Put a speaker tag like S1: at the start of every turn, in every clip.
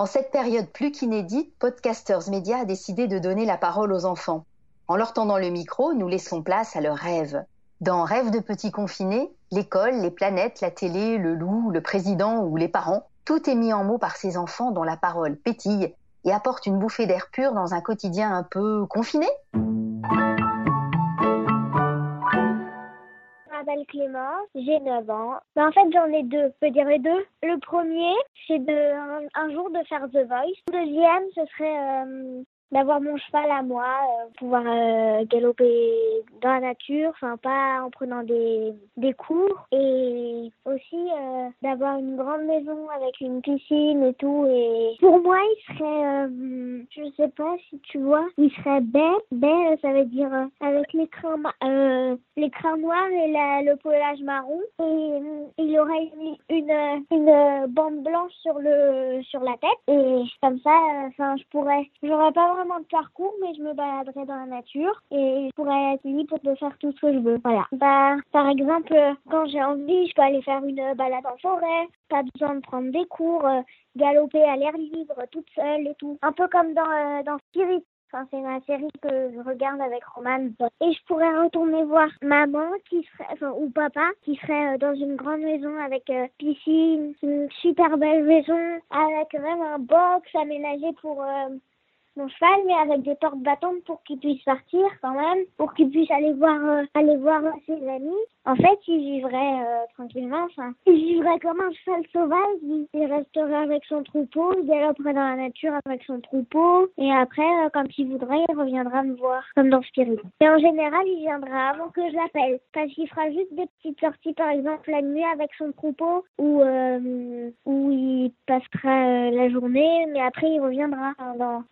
S1: En cette période plus qu'inédite, Podcasters Media a décidé de donner la parole aux enfants. En leur tendant le micro, nous laissons place à leurs rêves. Dans Rêves de petits confinés, l'école, les planètes, la télé, le loup, le président ou les parents, tout est mis en mots par ces enfants dont la parole pétille et apporte une bouffée d'air pur dans un quotidien un peu confiné.
S2: M'appelle Clémence, j'ai 9 ans. Ben, en fait, j'en ai deux. Je peux dire les deux. Le premier, c'est de un, jour de faire The Voice. Le deuxième, ce serait euh, d'avoir mon cheval à moi, euh, pouvoir euh, galoper dans la nature, enfin pas en prenant des, des cours, et aussi euh, d'avoir une grande maison avec une piscine et tout. Et pour moi, il serait, je sais pas si tu vois, il serait baie. Baie, ça veut dire avec l'écran l'écran noir et la, le pelage marron, et il aurait une, une, une bande blanche sur le sur la tête, et comme ça, enfin je pourrais, j'aurais pas vraiment de parcours, mais je me baladerai dans la nature et je pourrais être libre de faire tout ce que je veux. Voilà. Bah, par exemple, quand j'ai envie, je peux aller faire une balade en forêt, pas besoin de prendre des cours, euh, galoper à l'air libre, toute seule et tout. Un peu comme dans, euh, dans Spirit. Enfin, c'est ma série que je regarde avec Roman. Et je pourrais retourner voir maman qui serait, enfin, ou papa qui serait euh, dans une grande maison avec piscine, une super belle maison, avec même un box aménagé pour mon mais avec des portes battantes pour qu'il puisse partir quand même, pour qu'il puisse aller voir, euh, aller voir ses amis. En fait, il vivrait euh, tranquillement. Enfin, il vivrait comme un cheval sauvage. Il, resterait avec son troupeau, il galoperait dans la nature avec son troupeau. Et après, euh, quand il voudrait, il reviendra me voir, comme dans Spirit. Et en général, il viendra avant que je l'appelle. Parce qu'il fera juste des petites sorties, par exemple, la nuit avec son troupeau, ou où il passera la journée, mais après, il reviendra.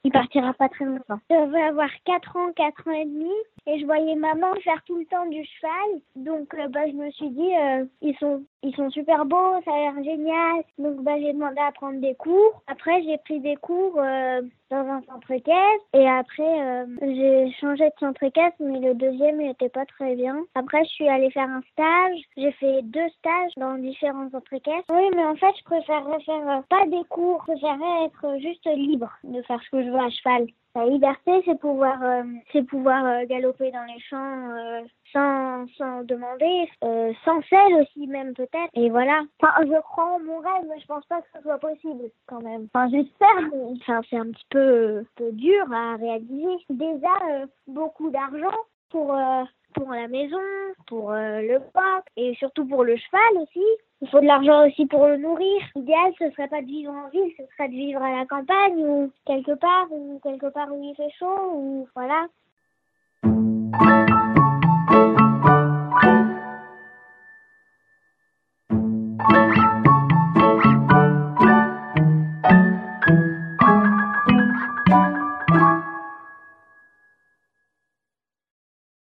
S2: il partira pas très longtemps. Je vais avoir 4 ans, 4 ans et demi, et je voyais maman faire tout le temps du cheval. Donc, euh, bah, je me suis dit, euh, ils sont, ils sont super beaux, ça a l'air génial. Donc, bah, j'ai demandé à prendre des cours. Après, j'ai pris des cours euh, dans un centre équestre, et après, j'ai changé de centre équestre, mais le deuxième, il était pas très bien. Après, je suis allée faire un stage. J'ai fait deux stages dans différents centres équestres. Oui, mais en fait, je préférerais faire pas des cours, je préférerais être juste libre de faire ce que je veux à cheval la liberté, c'est pouvoir, euh, c'est pouvoir euh, galoper dans les champs euh, sans, sans demander, sans selle aussi même peut-être. Et voilà. Enfin, je crois en mon rêve, mais je pense pas que ce soit possible quand même. Enfin, j'espère, mais enfin, c'est un petit peu, peu dur à réaliser. Déjà, beaucoup d'argent pour pour la maison, pour le parc et surtout pour le cheval aussi. Il faut de l'argent aussi pour le nourrir. L'idéal, ce serait pas de vivre en ville, ce serait de vivre à la campagne ou quelque part, ou quelque part où il fait chaud, ou voilà.